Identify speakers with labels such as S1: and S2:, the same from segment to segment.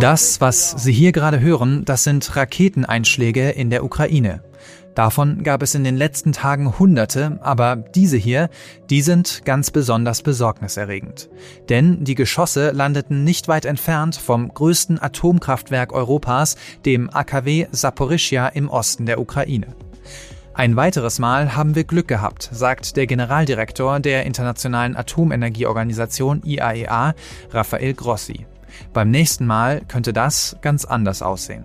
S1: Das, was Sie hier gerade hören, das sind Raketeneinschläge in der Ukraine. Davon gab es in den letzten Tagen Hunderte, aber diese hier, die sind ganz besonders besorgniserregend. Denn die Geschosse landeten nicht weit entfernt vom größten Atomkraftwerk Europas, dem AKW Saporischia im Osten der Ukraine. Ein weiteres Mal haben wir Glück gehabt, sagt der Generaldirektor der Internationalen Atomenergieorganisation IAEA, e Rafael Grossi. Beim nächsten Mal könnte das ganz anders aussehen.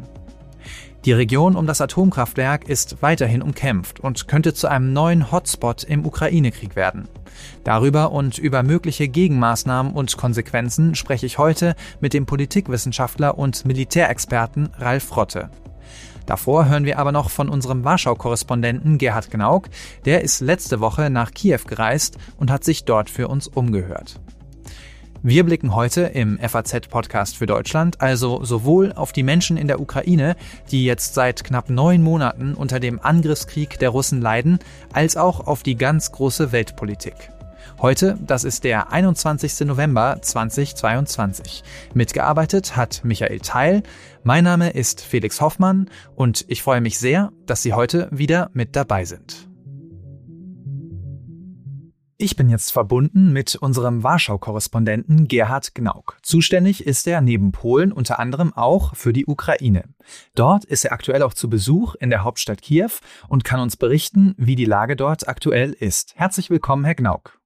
S1: Die Region um das Atomkraftwerk ist weiterhin umkämpft und könnte zu einem neuen Hotspot im Ukraine-Krieg werden. Darüber und über mögliche Gegenmaßnahmen und Konsequenzen spreche ich heute mit dem Politikwissenschaftler und Militärexperten Ralf Rotte. Davor hören wir aber noch von unserem Warschau-Korrespondenten Gerhard Gnauk. Der ist letzte Woche nach Kiew gereist und hat sich dort für uns umgehört. Wir blicken heute im FAZ-Podcast für Deutschland also sowohl auf die Menschen in der Ukraine, die jetzt seit knapp neun Monaten unter dem Angriffskrieg der Russen leiden, als auch auf die ganz große Weltpolitik. Heute, das ist der 21. November 2022. Mitgearbeitet hat Michael Teil. Mein Name ist Felix Hoffmann und ich freue mich sehr, dass Sie heute wieder mit dabei sind. Ich bin jetzt verbunden mit unserem Warschau-Korrespondenten Gerhard Gnauk. Zuständig ist er neben Polen unter anderem auch für die Ukraine. Dort ist er aktuell auch zu Besuch in der Hauptstadt Kiew und kann uns berichten, wie die Lage dort aktuell ist. Herzlich willkommen, Herr Gnauk.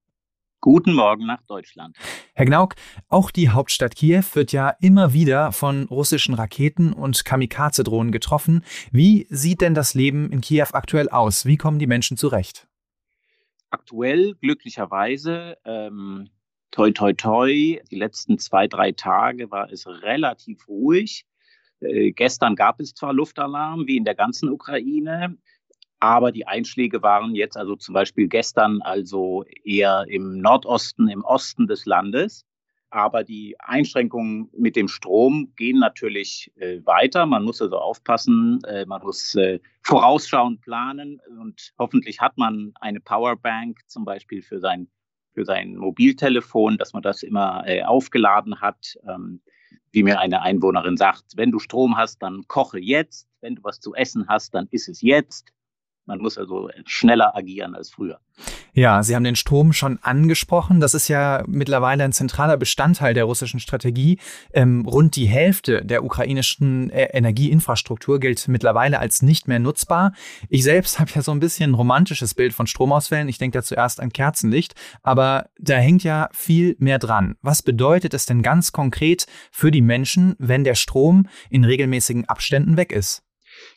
S2: Guten Morgen nach Deutschland.
S1: Herr Gnauk, auch die Hauptstadt Kiew wird ja immer wieder von russischen Raketen und Kamikaze-Drohnen getroffen. Wie sieht denn das Leben in Kiew aktuell aus? Wie kommen die Menschen zurecht?
S2: aktuell glücklicherweise, ähm, toi, toi, toi, die letzten zwei, drei Tage war es relativ ruhig. Äh, gestern gab es zwar Luftalarm, wie in der ganzen Ukraine, aber die Einschläge waren jetzt also zum Beispiel gestern also eher im Nordosten, im Osten des Landes. Aber die Einschränkungen mit dem Strom gehen natürlich äh, weiter. Man muss also aufpassen, äh, man muss äh, vorausschauend planen und hoffentlich hat man eine Powerbank zum Beispiel für sein, für sein Mobiltelefon, dass man das immer äh, aufgeladen hat. Ähm, wie mir eine Einwohnerin sagt, wenn du Strom hast, dann koche jetzt. Wenn du was zu essen hast, dann ist es jetzt. Man muss also schneller agieren als früher.
S1: Ja, Sie haben den Strom schon angesprochen. Das ist ja mittlerweile ein zentraler Bestandteil der russischen Strategie. Ähm, rund die Hälfte der ukrainischen äh, Energieinfrastruktur gilt mittlerweile als nicht mehr nutzbar. Ich selbst habe ja so ein bisschen ein romantisches Bild von Stromausfällen. Ich denke da zuerst an Kerzenlicht, aber da hängt ja viel mehr dran. Was bedeutet es denn ganz konkret für die Menschen, wenn der Strom in regelmäßigen Abständen weg ist?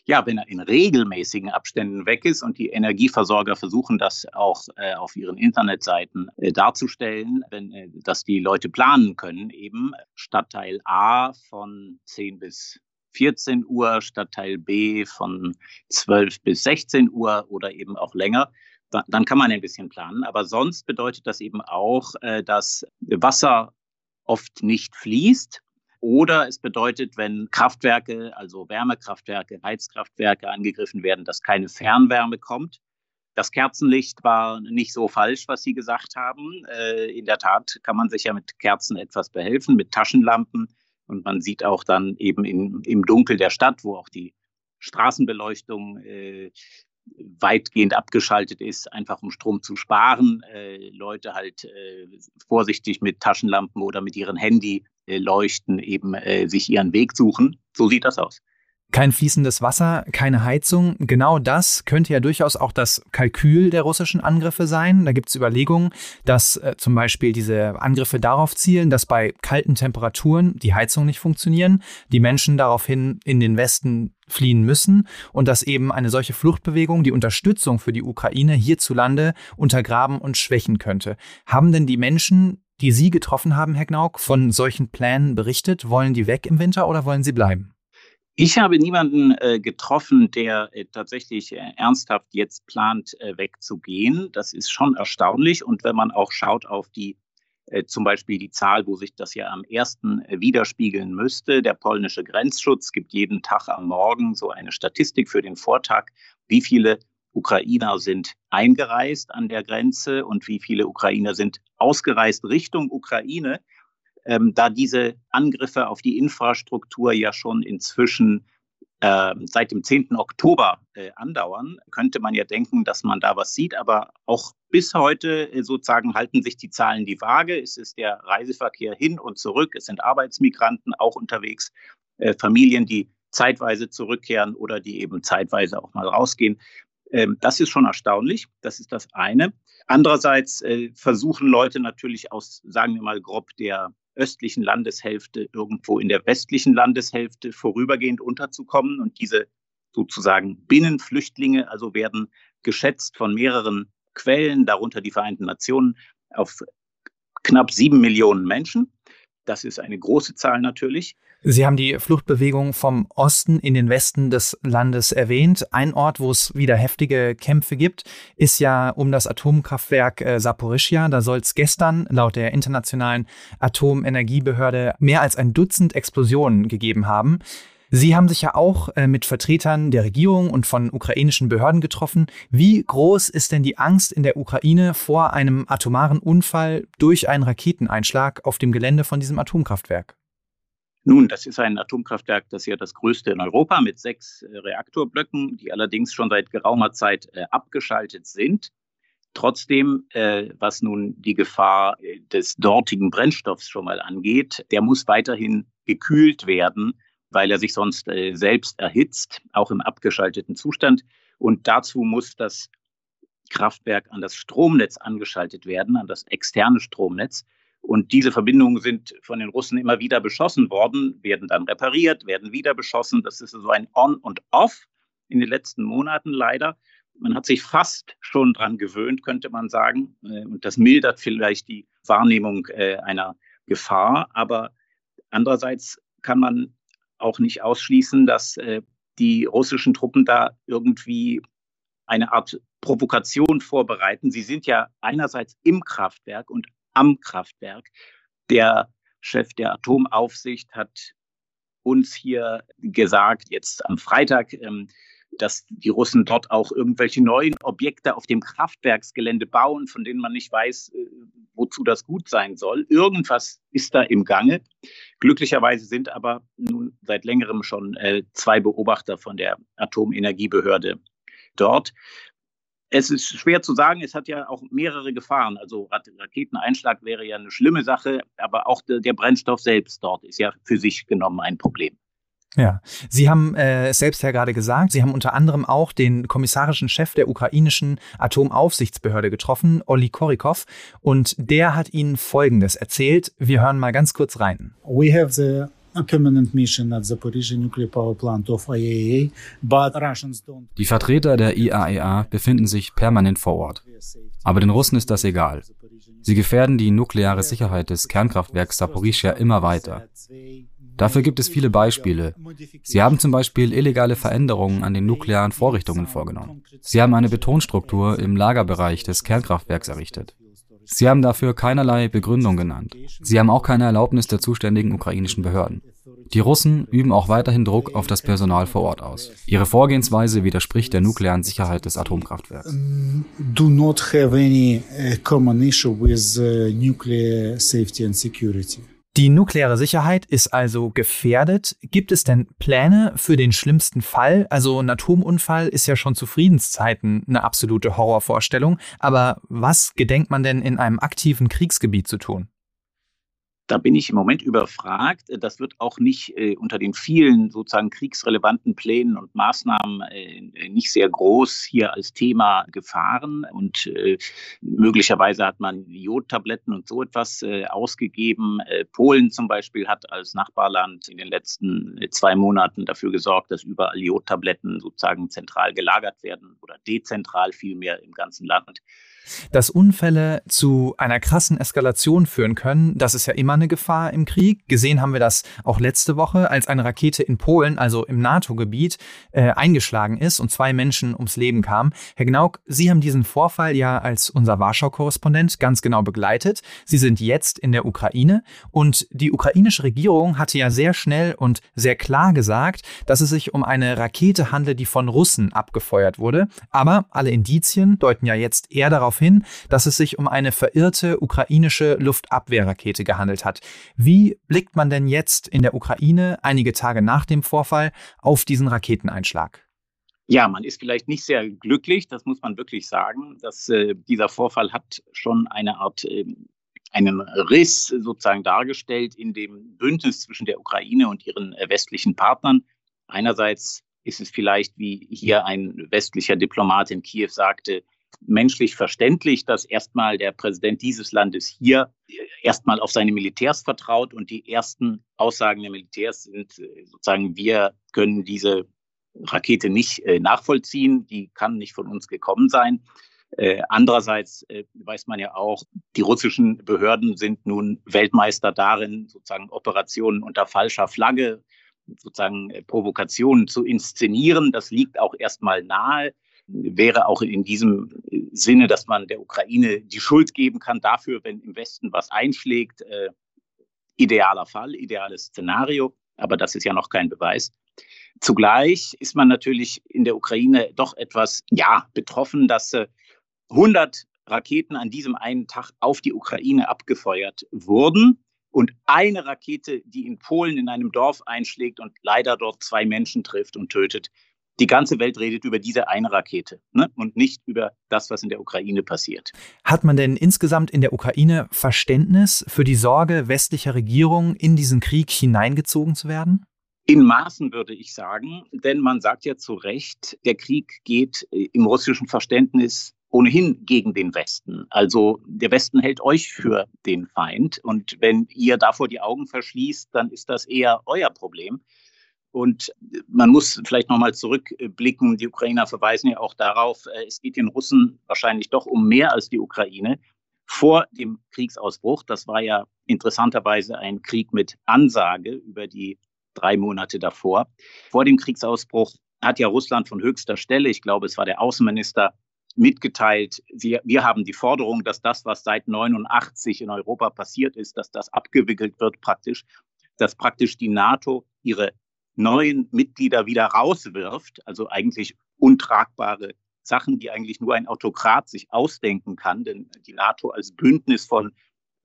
S2: Ja, wenn er in regelmäßigen Abständen weg ist und die Energieversorger versuchen das auch äh, auf ihren Internetseiten äh, darzustellen, wenn, äh, dass die Leute planen können, eben Stadtteil A von 10 bis 14 Uhr, Stadtteil B von 12 bis 16 Uhr oder eben auch länger, dann kann man ein bisschen planen. Aber sonst bedeutet das eben auch, äh, dass Wasser oft nicht fließt oder es bedeutet, wenn Kraftwerke, also Wärmekraftwerke, Heizkraftwerke angegriffen werden, dass keine Fernwärme kommt. Das Kerzenlicht war nicht so falsch, was Sie gesagt haben. Äh, in der Tat kann man sich ja mit Kerzen etwas behelfen, mit Taschenlampen. Und man sieht auch dann eben in, im Dunkel der Stadt, wo auch die Straßenbeleuchtung äh, weitgehend abgeschaltet ist, einfach um Strom zu sparen, äh, Leute halt äh, vorsichtig mit Taschenlampen oder mit ihrem Handy äh, leuchten, eben äh, sich ihren Weg suchen. So sieht das aus.
S1: Kein fließendes Wasser, keine Heizung. Genau das könnte ja durchaus auch das Kalkül der russischen Angriffe sein. Da gibt es Überlegungen, dass äh, zum Beispiel diese Angriffe darauf zielen, dass bei kalten Temperaturen die Heizungen nicht funktionieren, die Menschen daraufhin in den Westen fliehen müssen und dass eben eine solche Fluchtbewegung die Unterstützung für die Ukraine hierzulande untergraben und schwächen könnte. Haben denn die Menschen, die Sie getroffen haben, Herr Gnauk, von solchen Plänen berichtet? Wollen die weg im Winter oder wollen sie bleiben?
S2: Ich habe niemanden äh, getroffen, der äh, tatsächlich äh, ernsthaft jetzt plant, äh, wegzugehen. Das ist schon erstaunlich. Und wenn man auch schaut auf die äh, zum Beispiel die Zahl, wo sich das ja am ersten äh, widerspiegeln müsste. Der polnische Grenzschutz gibt jeden Tag am Morgen so eine Statistik für den Vortag. wie viele Ukrainer sind eingereist an der Grenze und wie viele Ukrainer sind ausgereist Richtung Ukraine. Ähm, da diese Angriffe auf die Infrastruktur ja schon inzwischen äh, seit dem 10. Oktober äh, andauern, könnte man ja denken, dass man da was sieht. Aber auch bis heute äh, sozusagen halten sich die Zahlen die Waage. Es ist der Reiseverkehr hin und zurück. Es sind Arbeitsmigranten auch unterwegs, äh, Familien, die zeitweise zurückkehren oder die eben zeitweise auch mal rausgehen. Ähm, das ist schon erstaunlich. Das ist das eine. Andererseits äh, versuchen Leute natürlich aus, sagen wir mal grob, der östlichen Landeshälfte irgendwo in der westlichen Landeshälfte vorübergehend unterzukommen. Und diese sozusagen Binnenflüchtlinge also werden geschätzt von mehreren Quellen, darunter die Vereinten Nationen, auf knapp sieben Millionen Menschen. Das ist eine große Zahl natürlich.
S1: Sie haben die Fluchtbewegung vom Osten in den Westen des Landes erwähnt. Ein Ort, wo es wieder heftige Kämpfe gibt, ist ja um das Atomkraftwerk äh, Saporischia. Da soll es gestern laut der internationalen Atomenergiebehörde mehr als ein Dutzend Explosionen gegeben haben. Sie haben sich ja auch äh, mit Vertretern der Regierung und von ukrainischen Behörden getroffen. Wie groß ist denn die Angst in der Ukraine vor einem atomaren Unfall durch einen Raketeneinschlag auf dem Gelände von diesem Atomkraftwerk?
S2: Nun, das ist ein Atomkraftwerk, das ist ja das größte in Europa mit sechs äh, Reaktorblöcken, die allerdings schon seit geraumer Zeit äh, abgeschaltet sind. Trotzdem, äh, was nun die Gefahr des dortigen Brennstoffs schon mal angeht, der muss weiterhin gekühlt werden weil er sich sonst selbst erhitzt, auch im abgeschalteten Zustand. Und dazu muss das Kraftwerk an das Stromnetz angeschaltet werden, an das externe Stromnetz. Und diese Verbindungen sind von den Russen immer wieder beschossen worden, werden dann repariert, werden wieder beschossen. Das ist so ein On und Off in den letzten Monaten leider. Man hat sich fast schon dran gewöhnt, könnte man sagen. Äh, und das mildert vielleicht die Wahrnehmung äh, einer Gefahr. Aber andererseits kann man auch nicht ausschließen, dass äh, die russischen Truppen da irgendwie eine Art Provokation vorbereiten. Sie sind ja einerseits im Kraftwerk und am Kraftwerk. Der Chef der Atomaufsicht hat uns hier gesagt, jetzt am Freitag, ähm, dass die Russen dort auch irgendwelche neuen Objekte auf dem Kraftwerksgelände bauen, von denen man nicht weiß, äh, wozu das gut sein soll. Irgendwas ist da im Gange. Glücklicherweise sind aber nun seit längerem schon äh, zwei Beobachter von der Atomenergiebehörde dort. Es ist schwer zu sagen, es hat ja auch mehrere Gefahren. Also Raketeneinschlag wäre ja eine schlimme Sache, aber auch der Brennstoff selbst dort ist ja für sich genommen ein Problem.
S1: Ja, Sie haben äh, es selbst ja gerade gesagt, Sie haben unter anderem auch den kommissarischen Chef der ukrainischen Atomaufsichtsbehörde getroffen, Olli Korikov, und der hat Ihnen Folgendes erzählt. Wir hören mal ganz kurz rein. We have the
S3: die Vertreter der IAEA befinden sich permanent vor Ort. Aber den Russen ist das egal. Sie gefährden die nukleare Sicherheit des Kernkraftwerks Saporischia immer weiter. Dafür gibt es viele Beispiele. Sie haben zum Beispiel illegale Veränderungen an den nuklearen Vorrichtungen vorgenommen. Sie haben eine Betonstruktur im Lagerbereich des Kernkraftwerks errichtet. Sie haben dafür keinerlei Begründung genannt. Sie haben auch keine Erlaubnis der zuständigen ukrainischen Behörden. Die Russen üben auch weiterhin Druck auf das Personal vor Ort aus. Ihre Vorgehensweise widerspricht der nuklearen Sicherheit des Atomkraftwerks. Do not have any uh, common issue with uh, nuclear
S1: safety and security. Die nukleare Sicherheit ist also gefährdet. Gibt es denn Pläne für den schlimmsten Fall? Also ein Atomunfall ist ja schon zu Friedenszeiten eine absolute Horrorvorstellung. Aber was gedenkt man denn in einem aktiven Kriegsgebiet zu tun?
S2: Da bin ich im Moment überfragt. Das wird auch nicht äh, unter den vielen sozusagen kriegsrelevanten Plänen und Maßnahmen äh, nicht sehr groß hier als Thema gefahren. Und äh, möglicherweise hat man Jodtabletten und so etwas äh, ausgegeben. Äh, Polen zum Beispiel hat als Nachbarland in den letzten äh, zwei Monaten dafür gesorgt, dass überall Jodtabletten sozusagen zentral gelagert werden oder dezentral vielmehr im ganzen Land.
S1: Dass Unfälle zu einer krassen Eskalation führen können, das ist ja immer eine Gefahr im Krieg. Gesehen haben wir das auch letzte Woche, als eine Rakete in Polen, also im NATO-Gebiet, äh, eingeschlagen ist und zwei Menschen ums Leben kamen. Herr Gnauk, Sie haben diesen Vorfall ja als unser Warschau-Korrespondent ganz genau begleitet. Sie sind jetzt in der Ukraine und die ukrainische Regierung hatte ja sehr schnell und sehr klar gesagt, dass es sich um eine Rakete handelt, die von Russen abgefeuert wurde. Aber alle Indizien deuten ja jetzt eher darauf hin, dass es sich um eine verirrte ukrainische Luftabwehrrakete gehandelt hat. Wie blickt man denn jetzt in der Ukraine einige Tage nach dem Vorfall auf diesen Raketeneinschlag?
S2: Ja, man ist vielleicht nicht sehr glücklich, das muss man wirklich sagen. Dass, äh, dieser Vorfall hat schon eine Art äh, einen Riss sozusagen dargestellt in dem Bündnis zwischen der Ukraine und ihren äh, westlichen Partnern. Einerseits ist es vielleicht, wie hier ein westlicher Diplomat in Kiew sagte, menschlich verständlich, dass erstmal der Präsident dieses Landes hier erstmal auf seine Militärs vertraut und die ersten Aussagen der Militärs sind äh, sozusagen, wir können diese Rakete nicht äh, nachvollziehen, die kann nicht von uns gekommen sein. Äh, andererseits weiß man ja auch, die russischen Behörden sind nun Weltmeister darin, sozusagen Operationen unter falscher Flagge, sozusagen Provokationen zu inszenieren. Das liegt auch erstmal nahe. Wäre auch in diesem Sinne, dass man der Ukraine die Schuld geben kann dafür, wenn im Westen was einschlägt. Äh, idealer Fall, ideales Szenario, aber das ist ja noch kein Beweis. Zugleich ist man natürlich in der Ukraine doch etwas, ja, betroffen, dass äh, 100 Raketen an diesem einen Tag auf die Ukraine abgefeuert wurden. Und eine Rakete, die in Polen in einem Dorf einschlägt und leider dort zwei Menschen trifft und tötet. Die ganze Welt redet über diese eine Rakete ne? und nicht über das, was in der Ukraine passiert.
S1: Hat man denn insgesamt in der Ukraine Verständnis für die Sorge westlicher Regierungen, in diesen Krieg hineingezogen zu werden?
S2: In Maßen würde ich sagen, denn man sagt ja zu Recht, der Krieg geht äh, im russischen Verständnis ohnehin gegen den Westen. Also der Westen hält euch für den Feind und wenn ihr davor die Augen verschließt, dann ist das eher euer Problem. Und man muss vielleicht nochmal zurückblicken. Die Ukrainer verweisen ja auch darauf, äh, es geht den Russen wahrscheinlich doch um mehr als die Ukraine. Vor dem Kriegsausbruch, das war ja interessanterweise ein Krieg mit Ansage über die drei Monate davor. Vor dem Kriegsausbruch hat ja Russland von höchster Stelle, ich glaube, es war der Außenminister, mitgeteilt, wir, wir haben die Forderung, dass das, was seit 89 in Europa passiert ist, dass das abgewickelt wird praktisch, dass praktisch die NATO ihre neuen Mitglieder wieder rauswirft, also eigentlich untragbare Sachen, die eigentlich nur ein Autokrat sich ausdenken kann, denn die NATO als Bündnis von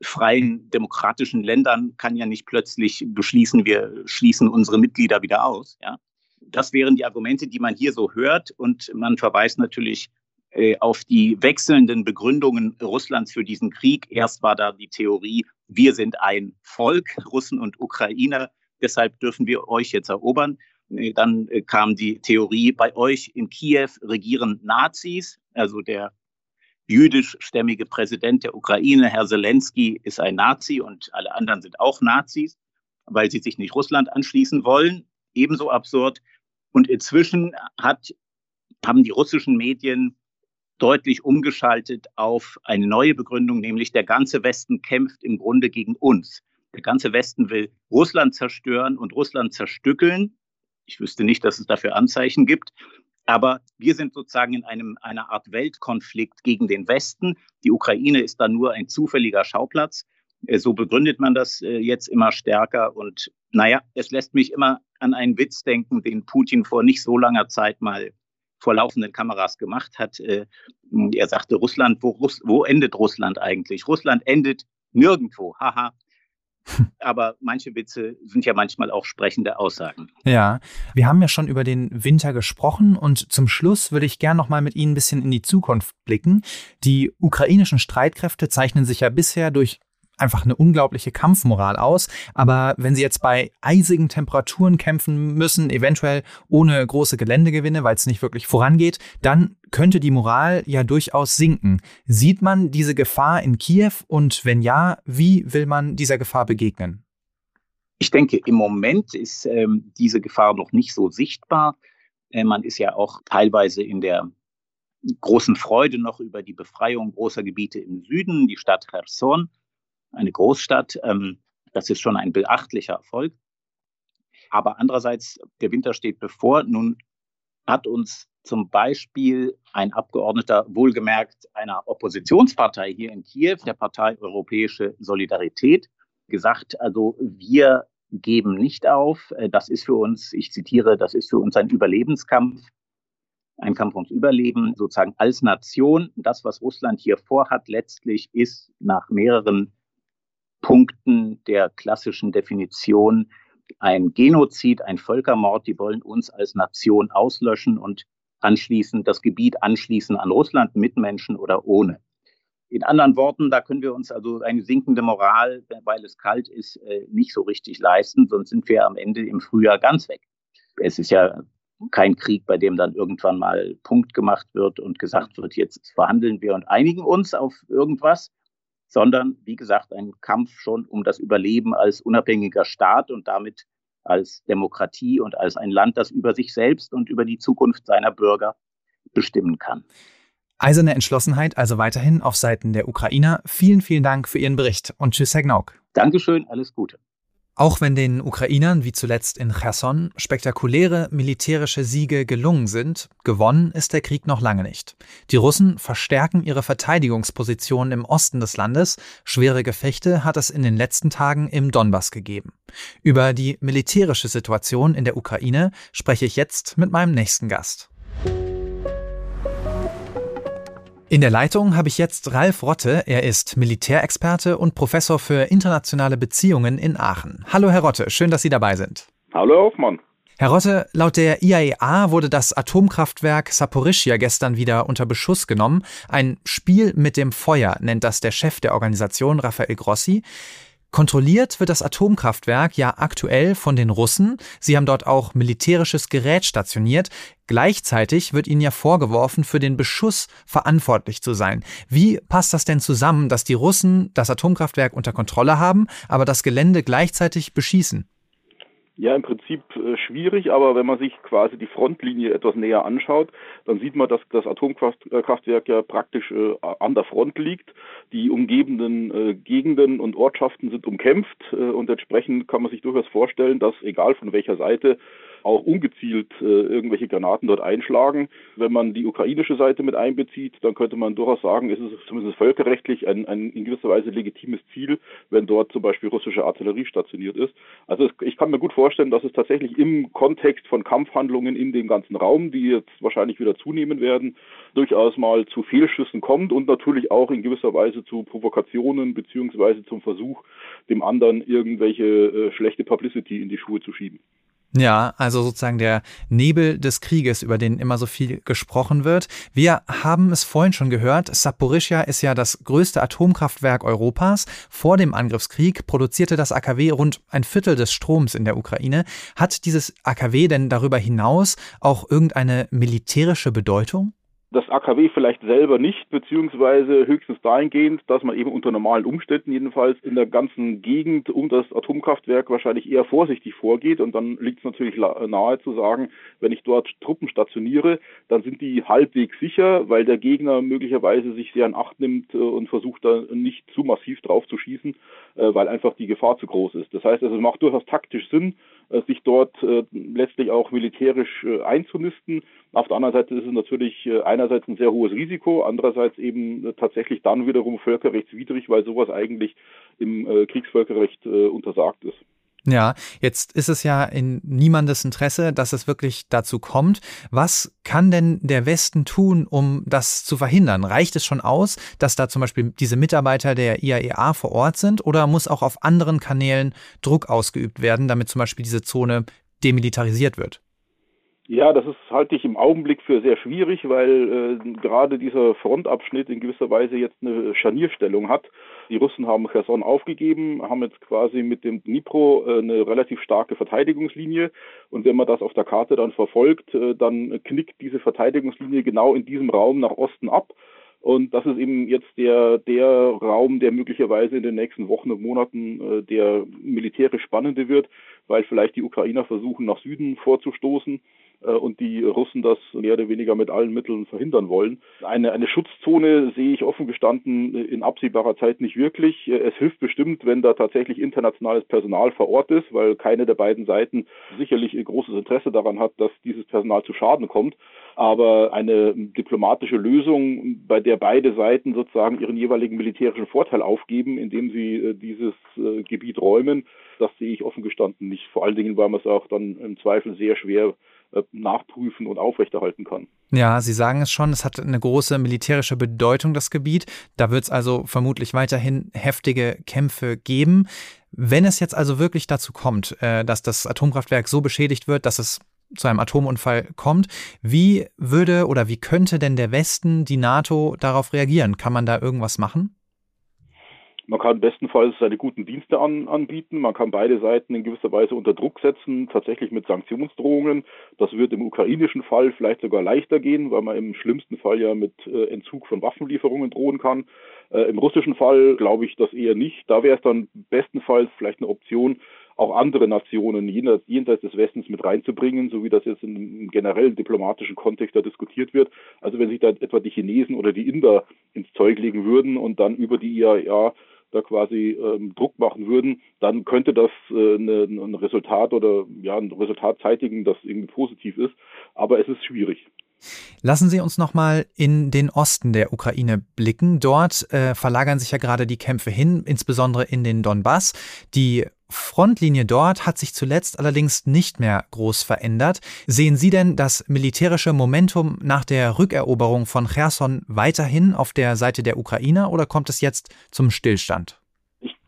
S2: freien demokratischen Ländern kann ja nicht plötzlich beschließen, wir schließen unsere Mitglieder wieder aus. Ja. Das wären die Argumente, die man hier so hört. Und man verweist natürlich äh, auf die wechselnden Begründungen Russlands für diesen Krieg. Erst war da die Theorie, wir sind ein Volk, Russen und Ukrainer, deshalb dürfen wir euch jetzt erobern. Äh, dann äh, kam die Theorie, bei euch in Kiew regieren Nazis, also der jüdischstämmige Präsident der Ukraine, Herr Zelensky, ist ein Nazi und alle anderen sind auch Nazis, weil sie sich nicht Russland anschließen wollen. Ebenso absurd. Und inzwischen hat, haben die russischen Medien deutlich umgeschaltet auf eine neue Begründung, nämlich der ganze Westen kämpft im Grunde gegen uns. Der ganze Westen will Russland zerstören und Russland zerstückeln. Ich wüsste nicht, dass es dafür Anzeichen gibt. Aber wir sind sozusagen in einem, einer Art Weltkonflikt gegen den Westen. Die Ukraine ist da nur ein zufälliger Schauplatz. Äh, so begründet man das äh, jetzt immer stärker. Und naja, es lässt mich immer an einen Witz denken, den Putin vor nicht so langer Zeit mal vor laufenden Kameras gemacht hat. Äh, er sagte, Russland, wo, wo endet Russland eigentlich? Russland endet nirgendwo. Haha. Aber manche Witze sind ja manchmal auch sprechende Aussagen.
S1: Ja, wir haben ja schon über den Winter gesprochen und zum Schluss würde ich gern noch mal mit Ihnen ein bisschen in die Zukunft blicken. Die ukrainischen Streitkräfte zeichnen sich ja bisher durch einfach eine unglaubliche Kampfmoral aus. Aber wenn sie jetzt bei eisigen Temperaturen kämpfen müssen, eventuell ohne große Geländegewinne, weil es nicht wirklich vorangeht, dann könnte die Moral ja durchaus sinken. Sieht man diese Gefahr in Kiew und wenn ja, wie will man dieser Gefahr begegnen?
S2: Ich denke, im Moment ist ähm, diese Gefahr noch nicht so sichtbar. Äh, man ist ja auch teilweise in der großen Freude noch über die Befreiung großer Gebiete im Süden, die Stadt Cherson eine Großstadt. Ähm, Das ist schon ein beachtlicher Erfolg. Aber andererseits, der Winter steht bevor. Nun hat uns zum Beispiel ein Abgeordneter wohlgemerkt einer Oppositionspartei hier in Kiew, der Partei Europäische Solidarität, gesagt, also wir geben nicht auf. Das ist für uns, ich zitiere, das ist für uns ein Überlebenskampf, ein Kampf ums Überleben, sozusagen als Nation. Das, was Russland hier vorhat, letztlich ist nach mehreren Punkten der klassischen Definition ein Genozid, ein Völkermord. Die wollen uns als Nation auslöschen und anschließend das Gebiet anschließen an Russland mit Menschen oder ohne. In anderen Worten, da können wir uns also eine sinkende Moral, weil es kalt ist, äh, nicht so richtig leisten, sonst sind wir am Ende im Frühjahr ganz weg. Es ist ja kein Krieg, bei dem dann irgendwann mal Punkt gemacht wird und gesagt wird, jetzt verhandeln wir und einigen uns auf irgendwas, sondern wie gesagt ein Kampf schon um das Überleben als unabhängiger Staat und damit als Demokratie und als ein Land, das über sich selbst und über die Zukunft seiner Bürger bestimmen kann.
S1: Eiserne Entschlossenheit also weiterhin auf Seiten der Ukrainer. Vielen, vielen Dank für Ihren Bericht und tschüss, Herr Gnauk.
S2: Dankeschön, alles Gute.
S1: Auch wenn den Ukrainern, wie zuletzt in Cherson, spektakuläre militärische Siege gelungen sind, gewonnen ist der Krieg noch lange nicht. Die Russen verstärken ihre Verteidigungspositionen im Osten des Landes. Schwere Gefechte hat es in den letzten Tagen im Donbass gegeben. Über die militärische Situation in der Ukraine spreche ich jetzt mit meinem nächsten Gast. In der Leitung habe ich jetzt Ralf Rotte. Er ist Militärexperte und Professor für internationale Beziehungen in Aachen. Hallo, Herr Rotte, schön, dass Sie dabei sind.
S4: Hallo, Herr Hoffmann.
S1: Herr Rotte, laut der IAEA wurde das Atomkraftwerk Saporischia gestern wieder unter Beschuss genommen. Ein Spiel mit dem Feuer nennt das der Chef der Organisation, Rafael Grossi. Kontrolliert wird das Atomkraftwerk ja aktuell von den Russen. Sie haben dort auch militärisches Gerät stationiert. Gleichzeitig wird ihnen ja vorgeworfen, für den Beschuss verantwortlich zu sein. Wie passt das denn zusammen, dass die Russen das Atomkraftwerk unter Kontrolle haben, aber das Gelände gleichzeitig beschießen?
S4: Ja, im Prinzip äh, schwierig, aber wenn man sich quasi die Frontlinie etwas näher anschaut, dann sieht man, dass das Atomkraftwerk ja praktisch äh, an der Front liegt. Die umgebenden äh, Gegenden und Ortschaften sind umkämpft und entsprechend kann man sich durchaus vorstellen, dass egal von welcher Seite auch ungezielt äh, irgendwelche Granaten dort einschlagen. Wenn man die ukrainische Seite mit einbezieht, dann könnte man durchaus sagen, ist es zumindest völkerrechtlich ein, ein in gewisser Weise legitimes Ziel, wenn dort zum Beispiel russische Artillerie stationiert ist. Also es, ich kann mir gut vorstellen, dass es tatsächlich im Kontext von Kampfhandlungen in dem ganzen Raum, die jetzt wahrscheinlich wieder zunehmen werden, durchaus mal zu Fehlschüssen kommt und natürlich auch in gewisser Weise zu Provokationen beziehungsweise zum Versuch, dem anderen irgendwelche äh, schlechte Publicity in die Schuhe zu schieben.
S1: Ja, also sozusagen der Nebel des Krieges, über den immer so viel gesprochen wird. Wir haben es vorhin schon gehört, Saporischia ist ja das größte Atomkraftwerk Europas. Vor dem Angriffskrieg produzierte das AKW rund ein Viertel des Stroms in der Ukraine. Hat dieses AKW denn darüber hinaus auch irgendeine militärische Bedeutung?
S4: Das AKW vielleicht selber nicht, beziehungsweise höchstens dahingehend, dass man eben unter normalen Umständen jedenfalls in der ganzen Gegend um das Atomkraftwerk wahrscheinlich eher vorsichtig vorgeht. Und dann liegt es natürlich nahe zu sagen, wenn ich dort Truppen stationiere, dann sind die halbwegs sicher, weil der Gegner möglicherweise sich sehr in Acht nimmt äh, und versucht da nicht zu massiv drauf zu schießen, äh, weil einfach die Gefahr zu groß ist. Das heißt, also, es macht durchaus taktisch Sinn, sich dort letztlich auch militärisch einzunisten. Auf der anderen Seite ist es natürlich einerseits ein sehr hohes Risiko, andererseits eben tatsächlich dann wiederum völkerrechtswidrig, weil sowas eigentlich im Kriegsvölkerrecht untersagt ist.
S1: Ja, jetzt ist es ja in niemandes Interesse, dass es wirklich dazu kommt. Was kann denn der Westen tun, um das zu verhindern? Reicht es schon aus, dass da zum Beispiel diese Mitarbeiter der IAEA e vor Ort sind oder muss auch auf anderen Kanälen Druck ausgeübt werden, damit zum Beispiel diese Zone demilitarisiert wird?
S4: Ja, das ist halte ich im Augenblick für sehr schwierig, weil äh, gerade dieser Frontabschnitt in gewisser Weise jetzt eine Scharnierstellung hat. Die Russen haben Cherson aufgegeben, haben jetzt quasi mit dem Dnipro äh, eine relativ starke Verteidigungslinie. Und wenn man das auf der Karte dann verfolgt, äh, dann knickt diese Verteidigungslinie genau in diesem Raum nach Osten ab. Und das ist eben jetzt der, der Raum, der möglicherweise in den nächsten Wochen und Monaten äh, der militärisch spannende wird, weil vielleicht die Ukrainer versuchen, nach Süden vorzustoßen und die Russen das mehr oder weniger mit allen Mitteln verhindern wollen. Eine, eine Schutzzone sehe ich offen gestanden in absehbarer Zeit nicht wirklich. Es hilft bestimmt, wenn da tatsächlich internationales Personal vor Ort ist, weil keine der beiden Seiten sicherlich großes Interesse daran hat, dass dieses Personal zu Schaden kommt. Aber eine diplomatische Lösung, bei der beide Seiten sozusagen ihren jeweiligen militärischen Vorteil aufgeben, indem sie äh, dieses äh, Gebiet räumen, das sehe ich offen gestanden nicht. Vor allen Dingen, weil man es auch dann im Zweifel sehr schwer äh, nachprüfen und aufrechterhalten kann.
S1: Ja, Sie sagen es schon, es hat eine große militärische Bedeutung, das Gebiet. Da wird es also vermutlich weiterhin heftige Kämpfe geben. Wenn es jetzt also wirklich dazu kommt, äh, dass das Atomkraftwerk so beschädigt wird, dass es zu einem Atomunfall kommt, wie würde oder wie könnte denn der Westen, die NATO darauf reagieren? Kann man da irgendwas machen?
S4: Man kann bestenfalls seine guten Dienste an, anbieten. Man kann beide Seiten in gewisser Weise unter Druck setzen, tatsächlich mit Sanktionsdrohungen. Das wird im ukrainischen Fall vielleicht sogar leichter gehen, weil man im schlimmsten Fall ja mit äh, Entzug von Waffenlieferungen drohen kann. Äh, Im russischen Fall glaube ich das eher nicht. Da wäre es dann bestenfalls vielleicht eine Option, auch andere Nationen jenseits, jenseits des Westens mit reinzubringen, so wie das jetzt im generellen diplomatischen Kontext da diskutiert wird. Also wenn sich da etwa die Chinesen oder die Inder ins Zeug legen würden und dann über die IAEA da quasi ähm, Druck machen würden, dann könnte das äh, eine, ein Resultat oder ja ein Resultat zeitigen, das irgendwie positiv ist. Aber es ist schwierig.
S1: Lassen Sie uns nochmal in den Osten der Ukraine blicken. Dort äh, verlagern sich ja gerade die Kämpfe hin, insbesondere in den Donbass. Die Frontlinie dort hat sich zuletzt allerdings nicht mehr groß verändert. Sehen Sie denn das militärische Momentum nach der Rückeroberung von Cherson weiterhin auf der Seite der Ukrainer oder kommt es jetzt zum Stillstand?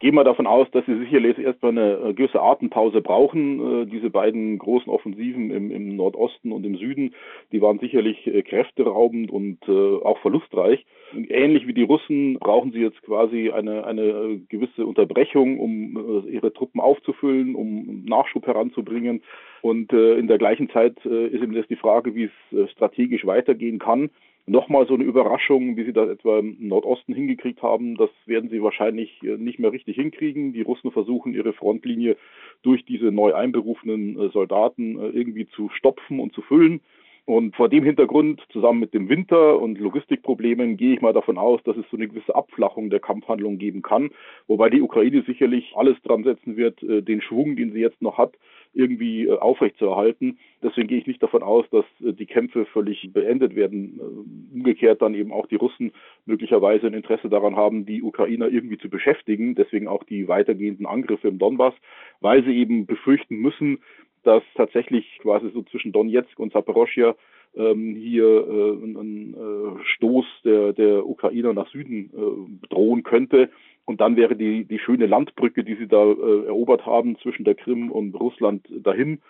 S4: gehe mal davon aus, dass sie sicherlich erstmal eine äh, gewisse Atempause brauchen. Äh, diese beiden großen Offensiven im, im, Nordosten und im Süden, die waren sicherlich äh, kräfteraubend und auch verlustreich. Ähnlich wie die Russen brauchen sie jetzt quasi eine, eine gewisse Unterbrechung, um ihre Truppen aufzufüllen, um Nachschub heranzubringen. Und in der gleichen Zeit ist eben jetzt die Frage, wie es strategisch weitergehen kann nochmal so eine Überraschung, wie sie das etwa im Nordosten hingekriegt haben, das werden sie wahrscheinlich äh, nicht mehr richtig hinkriegen. Die Russen versuchen ihre Frontlinie durch diese neu einberufenen äh, Soldaten äh, irgendwie zu stopfen und zu füllen. Und vor dem Hintergrund, zusammen mit dem Winter und Logistikproblemen, gehe ich mal davon aus, dass es so eine gewisse Abflachung der Kampfhandlungen geben kann. Wobei die Ukraine sicherlich alles dran setzen wird, den Schwung, den sie jetzt noch hat, irgendwie äh, aufrechtzuerhalten. Deswegen gehe ich nicht davon aus, dass äh, die Kämpfe völlig beendet werden. Äh, umgekehrt dann eben auch die Russen möglicherweise ein Interesse daran haben, die Ukrainer irgendwie zu beschäftigen. Deswegen auch die weitergehenden Angriffe im Donbass, weil sie eben befürchten müssen, dass tatsächlich quasi so zwischen Donetsk und Saporoschia ähm, hier äh, ein, ein äh, Stoß der, der Ukrainer nach Süden äh, drohen könnte. Und dann wäre die, die schöne Landbrücke, die sie da äh, erobert haben zwischen der Krim und Russland dahin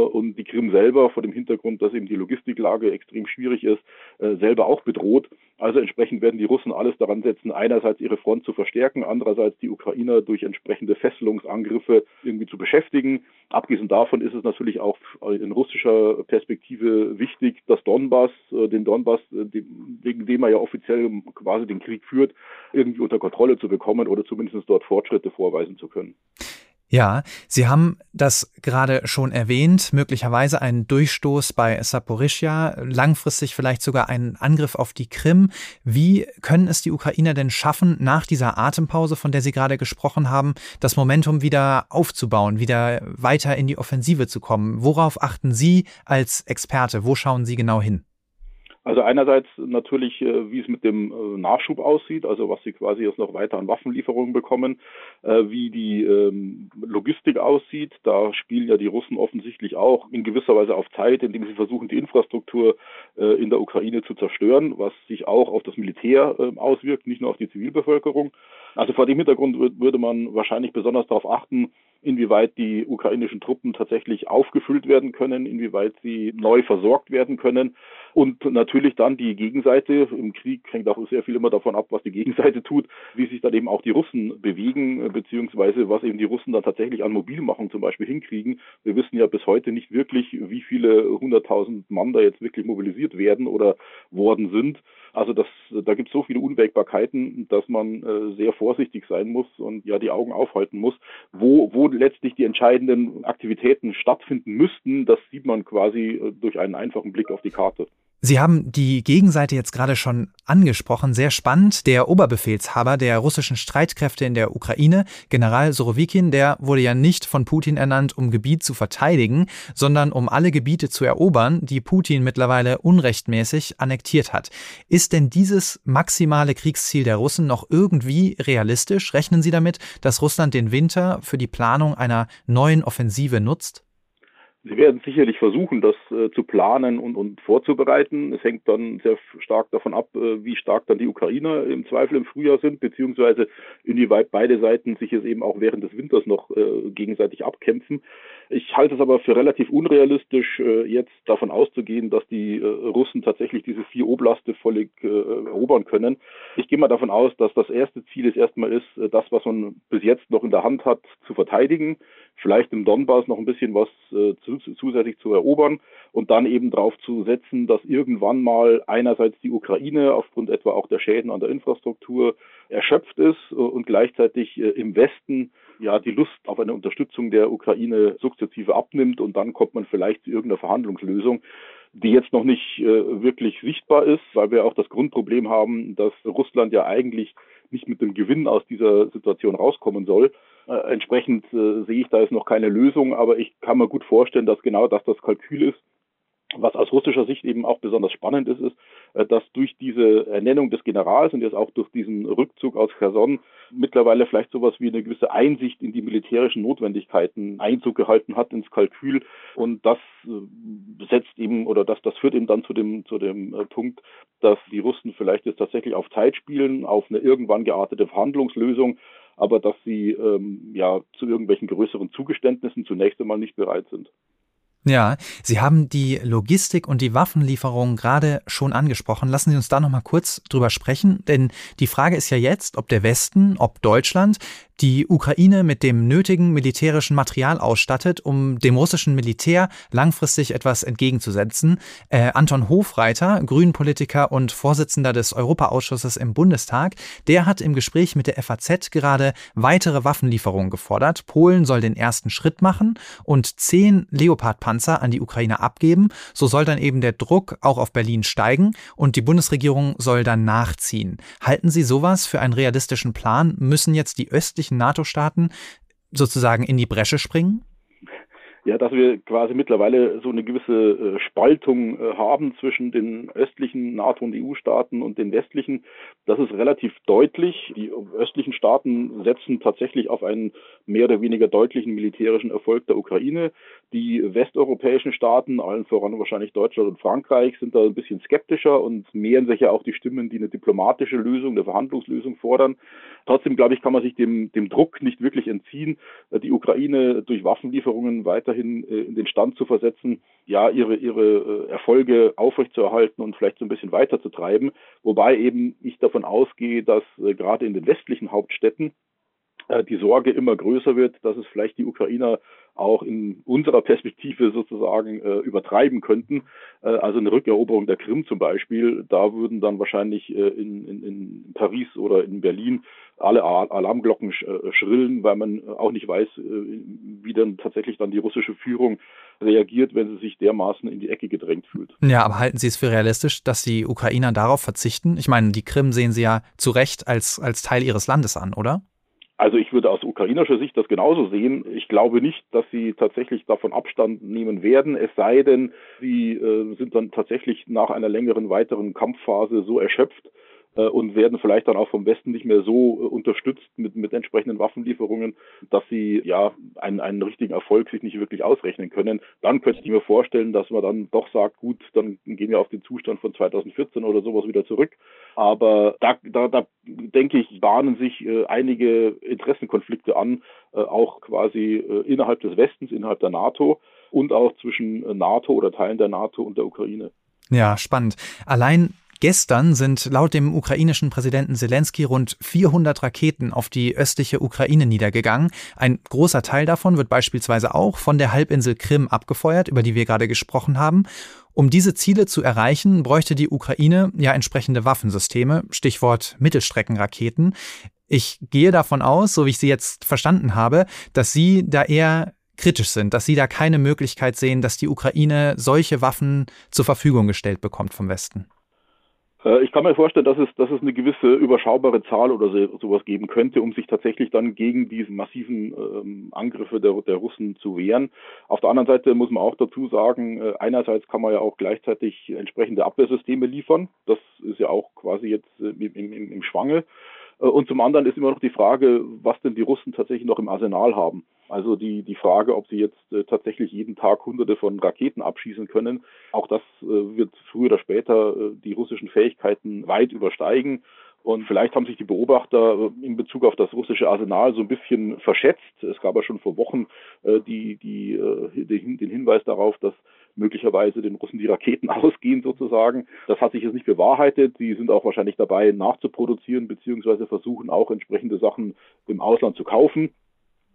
S4: und die Krim selber vor dem Hintergrund, dass eben die Logistiklage extrem schwierig ist, äh, selber auch bedroht. Also entsprechend werden die Russen alles daran setzen, einerseits ihre Front zu verstärken, andererseits die Ukrainer durch entsprechende Fesselungsangriffe irgendwie zu beschäftigen. Abgesehen davon ist es natürlich auch in russischer Perspektive wichtig, dass Donbass, äh, den Donbass, wegen dem er ja offiziell quasi den Krieg führt, irgendwie unter Kontrolle zu bekommen oder zumindest dort Fortschritte vorweisen zu können.
S1: Ja, Sie haben das gerade schon erwähnt, möglicherweise einen Durchstoß bei Saporischia, langfristig vielleicht sogar einen Angriff auf die Krim. Wie können es die Ukrainer denn schaffen, nach dieser Atempause, von der Sie gerade gesprochen haben, das Momentum wieder aufzubauen, wieder weiter in die Offensive zu kommen? Worauf achten Sie als Experte? Wo schauen Sie genau hin?
S4: Also einerseits natürlich, äh, wie es mit dem äh, Nachschub aussieht, also was sie quasi jetzt noch weiter an Waffenlieferungen bekommen, äh, wie die ähm, Logistik aussieht. Da spielen ja die Russen offensichtlich auch in gewisser Weise auf Zeit, indem sie versuchen, die Infrastruktur in der Ukraine zu zerstören, was sich auch auf das Militär auswirkt, nicht nur auf die Zivilbevölkerung. Also vor dem Hintergrund würde man wahrscheinlich besonders darauf achten, inwieweit die ukrainischen Truppen tatsächlich aufgefüllt werden können, inwieweit sie neu versorgt werden können. Und natürlich dann die Gegenseite. Im Krieg hängt auch sehr viel immer davon ab, was die Gegenseite tut, wie sich dann eben auch die Russen bewegen, beziehungsweise was eben die Russen dann tatsächlich an Mobilmachung zum Beispiel hinkriegen. Wir wissen ja bis heute nicht wirklich, wie viele hunderttausend Mann da jetzt wirklich mobilisiert werden oder worden sind. Also das, da gibt es so viele Unwägbarkeiten, dass man äh, sehr vorsichtig sein muss und ja die Augen aufhalten muss, wo, wo letztlich die entscheidenden Aktivitäten stattfinden müssten. Das sieht man quasi äh, durch einen einfachen Blick auf die Karte.
S1: Sie haben die Gegenseite jetzt gerade schon angesprochen. Sehr spannend. Der Oberbefehlshaber der russischen Streitkräfte in der Ukraine, General Sorowikin, der wurde ja nicht von Putin ernannt, um Gebiet zu verteidigen, sondern um alle Gebiete zu erobern, die Putin mittlerweile unrechtmäßig annektiert hat. Ist denn dieses maximale Kriegsziel der Russen noch irgendwie realistisch? Rechnen Sie damit, dass Russland den Winter für die Planung einer neuen Offensive nutzt?
S4: Sie werden sicherlich versuchen, das äh, zu planen und, und vorzubereiten. Es hängt dann sehr stark davon ab, äh, wie stark dann die Ukrainer im Zweifel im Frühjahr sind, beziehungsweise inwieweit beide Seiten sich es eben auch während des Winters noch äh, gegenseitig abkämpfen. Ich halte es aber für relativ unrealistisch, äh, jetzt davon auszugehen, dass die äh, Russen tatsächlich diese vier Oblaste völlig äh, erobern können. Ich gehe mal davon aus, dass das erste Ziel es erstmal ist, das, was man bis jetzt noch in der Hand hat, zu verteidigen vielleicht im Donbass noch ein bisschen was äh, zusätzlich zu erobern und dann eben darauf zu setzen, dass irgendwann mal einerseits die Ukraine aufgrund etwa auch der Schäden an der Infrastruktur erschöpft ist äh, und gleichzeitig äh, im Westen ja die Lust auf eine Unterstützung der Ukraine sukzessive abnimmt und dann kommt man vielleicht zu irgendeiner Verhandlungslösung die jetzt noch nicht äh, wirklich sichtbar ist, weil wir auch das Grundproblem haben, dass Russland ja eigentlich nicht mit dem Gewinn aus dieser Situation rauskommen soll. Äh, entsprechend äh, sehe ich da jetzt noch keine Lösung, aber ich kann mir gut vorstellen, dass genau das das Kalkül ist. Was aus russischer Sicht eben auch besonders spannend ist, ist, äh, dass durch diese Ernennung des Generals und jetzt auch durch diesen Rückzug aus Cherson mittlerweile vielleicht sowas wie eine gewisse Einsicht in die militärischen Notwendigkeiten Einzug gehalten hat ins Kalkül. Und das äh, setzt eben oder das, das führt eben dann zu dem, zu dem äh, Punkt, dass die Russen vielleicht jetzt tatsächlich auf Zeit spielen, auf eine irgendwann geartete Verhandlungslösung aber dass sie ähm, ja zu irgendwelchen größeren Zugeständnissen zunächst einmal nicht bereit sind.
S1: Ja, Sie haben die Logistik und die Waffenlieferung gerade schon angesprochen. Lassen Sie uns da noch mal kurz drüber sprechen, denn die Frage ist ja jetzt, ob der Westen, ob Deutschland die Ukraine mit dem nötigen militärischen Material ausstattet, um dem russischen Militär langfristig etwas entgegenzusetzen. Äh, Anton Hofreiter, Grünenpolitiker und Vorsitzender des Europaausschusses im Bundestag, der hat im Gespräch mit der FAZ gerade weitere Waffenlieferungen gefordert. Polen soll den ersten Schritt machen und zehn Leopard-Panzer an die Ukraine abgeben. So soll dann eben der Druck auch auf Berlin steigen und die Bundesregierung soll dann nachziehen. Halten Sie sowas für einen realistischen Plan? Müssen jetzt die östlichen östlichen NATO-Staaten sozusagen in die Bresche springen?
S4: ja, dass wir quasi mittlerweile so eine gewisse äh, Spaltung äh, haben zwischen den östlichen NATO- und EU-Staaten und den westlichen. Das ist relativ deutlich. Die östlichen Staaten setzen tatsächlich auf einen mehr oder weniger deutlichen militärischen Erfolg der Ukraine. Die westeuropäischen Staaten, allen voran wahrscheinlich Deutschland und Frankreich, sind da ein bisschen skeptischer und mehren sich ja auch die Stimmen, die eine diplomatische Lösung, eine Verhandlungslösung fordern. Trotzdem, glaube ich, kann man sich dem, dem Druck nicht wirklich entziehen, die Ukraine durch Waffenlieferungen weiter weiterhin äh, in den Stand zu versetzen, ja, ihre, ihre äh, Erfolge aufrechtzuerhalten und vielleicht so ein bisschen weiterzutreiben. Wobei eben ich davon ausgehe, dass äh, gerade in den westlichen Hauptstädten die Sorge immer größer wird, dass es vielleicht die Ukrainer auch in unserer Perspektive sozusagen äh, übertreiben könnten. Äh, also eine Rückeroberung der Krim zum Beispiel, da würden dann wahrscheinlich äh, in, in, in Paris oder in Berlin alle Alarmglocken äh, schrillen, weil man auch nicht weiß, äh, wie dann tatsächlich dann die russische Führung reagiert, wenn sie sich dermaßen in die Ecke gedrängt fühlt.
S1: Ja, aber halten Sie es für realistisch, dass die Ukrainer darauf verzichten? Ich meine, die Krim sehen Sie ja zu Recht als, als Teil ihres Landes an, oder?
S4: Also ich würde aus ukrainischer Sicht das genauso sehen. Ich glaube nicht, dass sie tatsächlich davon Abstand nehmen werden, es sei denn, sie äh, sind dann tatsächlich nach einer längeren weiteren Kampfphase so erschöpft, und werden vielleicht dann auch vom Westen nicht mehr so äh, unterstützt mit, mit entsprechenden Waffenlieferungen, dass sie ja einen, einen richtigen Erfolg sich nicht wirklich ausrechnen können. Dann könnte ich mir vorstellen, dass man dann doch sagt, gut, dann gehen wir auf den Zustand von 2014 oder sowas wieder zurück. Aber da, da, da denke ich, bahnen sich äh, einige Interessenkonflikte an, äh, auch quasi äh, innerhalb des Westens, innerhalb der NATO und auch zwischen äh, NATO oder Teilen der NATO und der Ukraine.
S1: Ja, spannend. Allein Gestern sind laut dem ukrainischen Präsidenten Zelensky rund 400 Raketen auf die östliche Ukraine niedergegangen. Ein großer Teil davon wird beispielsweise auch von der Halbinsel Krim abgefeuert, über die wir gerade gesprochen haben. Um diese Ziele zu erreichen, bräuchte die Ukraine ja entsprechende Waffensysteme, Stichwort Mittelstreckenraketen. Ich gehe davon aus, so wie ich Sie jetzt verstanden habe, dass Sie da eher kritisch sind, dass Sie da keine Möglichkeit sehen, dass die Ukraine solche Waffen zur Verfügung gestellt bekommt vom Westen.
S4: Äh, ich kann mir vorstellen, dass es, dass es eine gewisse überschaubare Zahl oder so, sowas geben könnte, um sich tatsächlich dann gegen diese massiven ähm, Angriffe der, der Russen zu wehren. Auf der anderen Seite muss man auch dazu sagen, äh, einerseits kann man ja auch gleichzeitig entsprechende Abwehrsysteme liefern. Das ist ja auch quasi jetzt äh, im, im, im Schwange. Äh, und zum anderen ist immer noch die Frage, was denn die Russen tatsächlich noch im Arsenal haben. Also die, die Frage, ob sie jetzt äh, tatsächlich jeden Tag hunderte von Raketen abschießen können, auch das äh, wird früher oder später die russischen Fähigkeiten weit übersteigen. Und vielleicht haben sich die Beobachter in Bezug auf das russische Arsenal so ein bisschen verschätzt. Es gab ja schon vor Wochen äh, die, die, äh, den Hinweis darauf, dass möglicherweise den Russen die Raketen ausgehen sozusagen. Das hat sich jetzt nicht bewahrheitet. Sie sind auch wahrscheinlich dabei nachzuproduzieren beziehungsweise versuchen auch entsprechende Sachen im Ausland zu kaufen.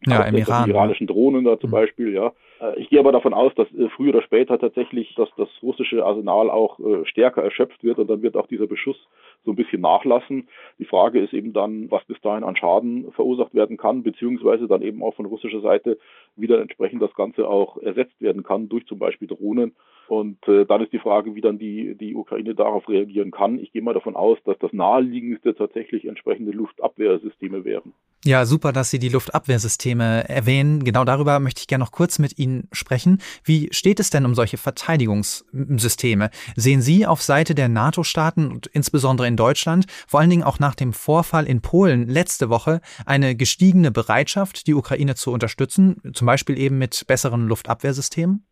S1: Ja, im Iran.
S4: Die iranischen Drohnen da zum mhm. Beispiel, ja. Äh, ich gehe aber davon aus, dass äh, früher oder später tatsächlich dass das russische Arsenal auch äh, stärker erschöpft wird und dann wird auch dieser Beschuss so ein bisschen nachlassen. Die Frage ist eben dann, was bis dahin an Schaden verursacht werden kann, beziehungsweise dann eben auch von russischer Seite wieder entsprechend das Ganze auch ersetzt werden kann durch zum Beispiel Drohnen. Und äh, dann ist die Frage, wie dann die, die Ukraine darauf reagieren kann. Ich gehe mal davon aus, dass das naheliegendste tatsächlich entsprechende Luftabwehrsysteme wären.
S1: Ja, super, dass Sie die Luftabwehrsysteme erwähnen. Genau darüber möchte ich gerne noch kurz mit Ihnen sprechen. Wie steht es denn um solche Verteidigungssysteme? Sehen Sie auf Seite der NATO-Staaten und insbesondere in Deutschland, vor allen Dingen auch nach dem Vorfall in Polen letzte Woche, eine gestiegene Bereitschaft, die Ukraine zu unterstützen, zum Beispiel eben mit besseren Luftabwehrsystemen?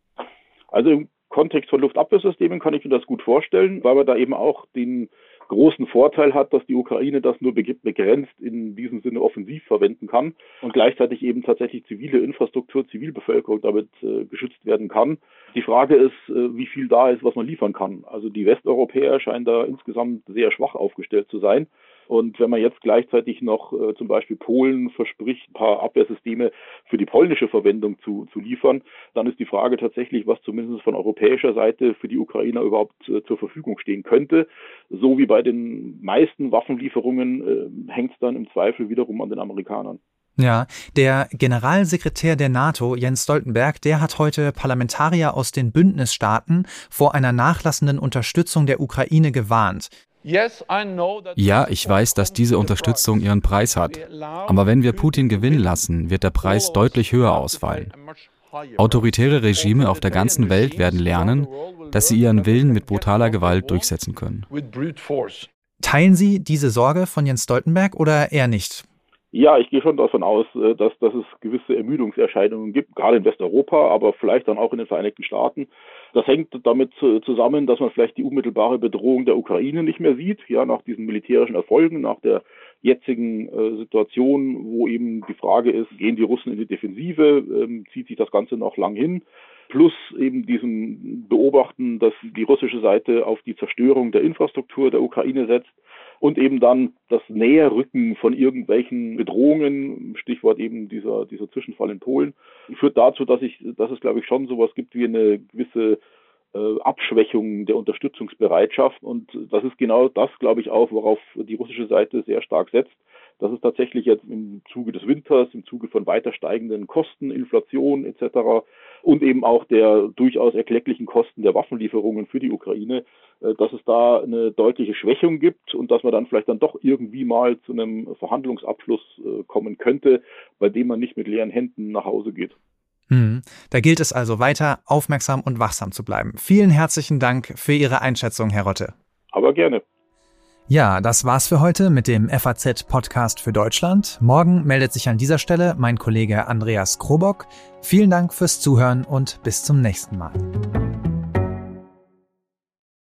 S4: Also im Kontext von Luftabwehrsystemen kann ich mir das gut vorstellen, weil man da eben auch den großen Vorteil hat, dass die Ukraine das nur begrenzt in diesem Sinne offensiv verwenden kann und gleichzeitig eben tatsächlich zivile Infrastruktur, Zivilbevölkerung damit äh, geschützt werden kann. Die Frage ist, äh, wie viel da ist, was man liefern kann. Also die Westeuropäer scheinen da insgesamt sehr schwach aufgestellt zu sein. Und wenn man jetzt gleichzeitig noch äh, zum Beispiel Polen verspricht, ein paar Abwehrsysteme für die polnische Verwendung zu, zu liefern, dann ist die Frage tatsächlich, was zumindest von europäischer Seite für die Ukrainer überhaupt äh, zur Verfügung stehen könnte. So wie bei den meisten Waffenlieferungen äh, hängt es dann im Zweifel wiederum an den Amerikanern.
S1: Ja, der Generalsekretär der NATO, Jens Stoltenberg, der hat heute Parlamentarier aus den Bündnisstaaten vor einer nachlassenden Unterstützung der Ukraine gewarnt.
S3: Ja, ich weiß, dass diese Unterstützung ihren Preis hat. Aber wenn wir Putin gewinnen lassen, wird der Preis deutlich höher ausfallen. Autoritäre Regime auf der ganzen Welt werden lernen, dass sie ihren Willen mit brutaler Gewalt durchsetzen können.
S1: Teilen Sie diese Sorge von Jens Stoltenberg oder eher nicht?
S4: Ja, ich gehe schon davon aus, äh, dass, dass es gewisse Ermüdungserscheinungen gibt, gerade in Westeuropa, aber vielleicht dann auch in den Vereinigten Staaten. Das hängt damit zusammen, dass man vielleicht die unmittelbare Bedrohung der Ukraine nicht mehr sieht, ja, nach diesen militärischen Erfolgen, nach der jetzigen äh, Situation, wo eben die Frage ist, gehen die Russen in die Defensive, ähm, zieht sich das Ganze noch lang hin, plus eben diesem Beobachten, dass die russische Seite auf die Zerstörung der Infrastruktur der Ukraine setzt und eben dann das Näherrücken von irgendwelchen Bedrohungen, Stichwort eben dieser, dieser Zwischenfall in Polen, führt dazu, dass ich, dass es glaube ich schon sowas gibt wie eine gewisse äh, Abschwächung der Unterstützungsbereitschaft. Und das ist genau das, glaube ich, auch, worauf die russische Seite sehr stark setzt dass es tatsächlich jetzt im Zuge des Winters, im Zuge von weiter steigenden Kosten, Inflation etc. und eben auch der durchaus erklecklichen Kosten der Waffenlieferungen für die Ukraine, äh, dass es da eine deutliche Schwächung gibt und dass man dann vielleicht dann doch irgendwie mal zu einem Verhandlungsabschluss äh, kommen könnte, bei dem man nicht mit leeren Händen nach Hause geht.
S1: Hm. Da gilt es also weiter aufmerksam und wachsam zu bleiben. Vielen herzlichen Dank für Ihre Einschätzung, Herr Rotte.
S4: Aber gerne.
S1: Ja, das war's für heute mit dem FAZ Podcast für Deutschland. Morgen meldet sich an dieser Stelle mein Kollege Andreas Krobock. Vielen Dank fürs Zuhören und bis zum nächsten Mal.